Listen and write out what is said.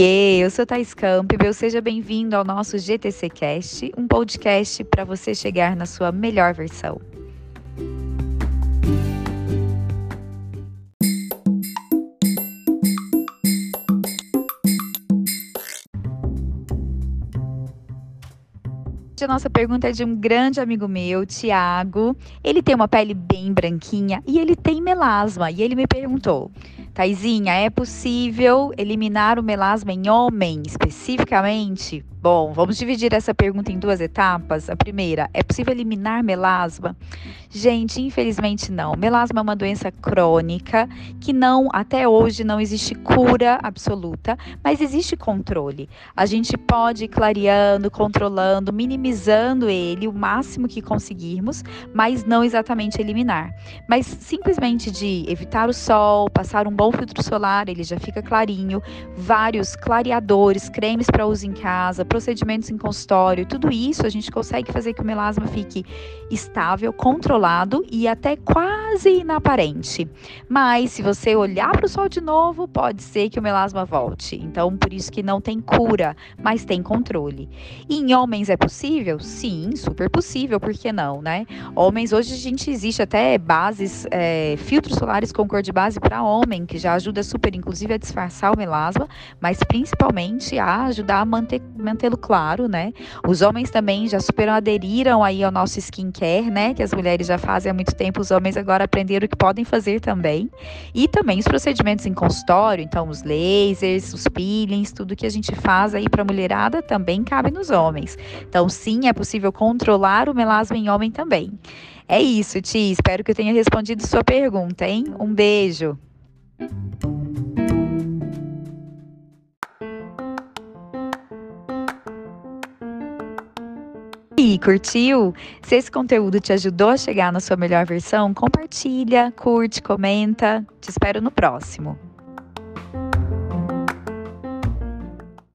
E eu sou Thais Campbell, seja bem-vindo ao nosso GTC Cast, um podcast para você chegar na sua melhor versão. A nossa pergunta é de um grande amigo meu, Tiago. Ele tem uma pele bem branquinha e ele tem melasma. E ele me perguntou: Taizinha, é possível eliminar o melasma em homem especificamente? Bom, vamos dividir essa pergunta em duas etapas. A primeira, é possível eliminar melasma? Gente, infelizmente não. Melasma é uma doença crônica que não, até hoje, não existe cura absoluta, mas existe controle. A gente pode ir clareando, controlando, minimizando ele o máximo que conseguirmos, mas não exatamente eliminar. Mas simplesmente de evitar o sol, passar um bom filtro solar, ele já fica clarinho, vários clareadores, cremes para uso em casa, procedimentos em consultório, tudo isso a gente consegue fazer que o melasma fique estável, controlado e até quase inaparente. Mas se você olhar para o sol de novo, pode ser que o melasma volte. Então, por isso que não tem cura, mas tem controle. E em homens é possível? Sim, super possível, por que não, né? Homens, hoje a gente existe até bases, é, filtros solares com cor de base para homem, que já ajuda super, inclusive, a disfarçar o melasma, mas principalmente a ajudar a mantê-lo claro, né? Os homens também já superam, aderiram aí ao nosso skincare, né? Que as mulheres já fazem há muito tempo, os homens agora aprenderam o que podem fazer também. E também os procedimentos em consultório, então os lasers, os peelings, tudo que a gente faz aí para mulherada também cabe nos homens. Então, sim, é possível controlar o melasma em homem também. É isso, Ti. Espero que eu tenha respondido sua pergunta, hein? Um beijo. E curtiu? Se esse conteúdo te ajudou a chegar na sua melhor versão, compartilha, curte, comenta. Te espero no próximo.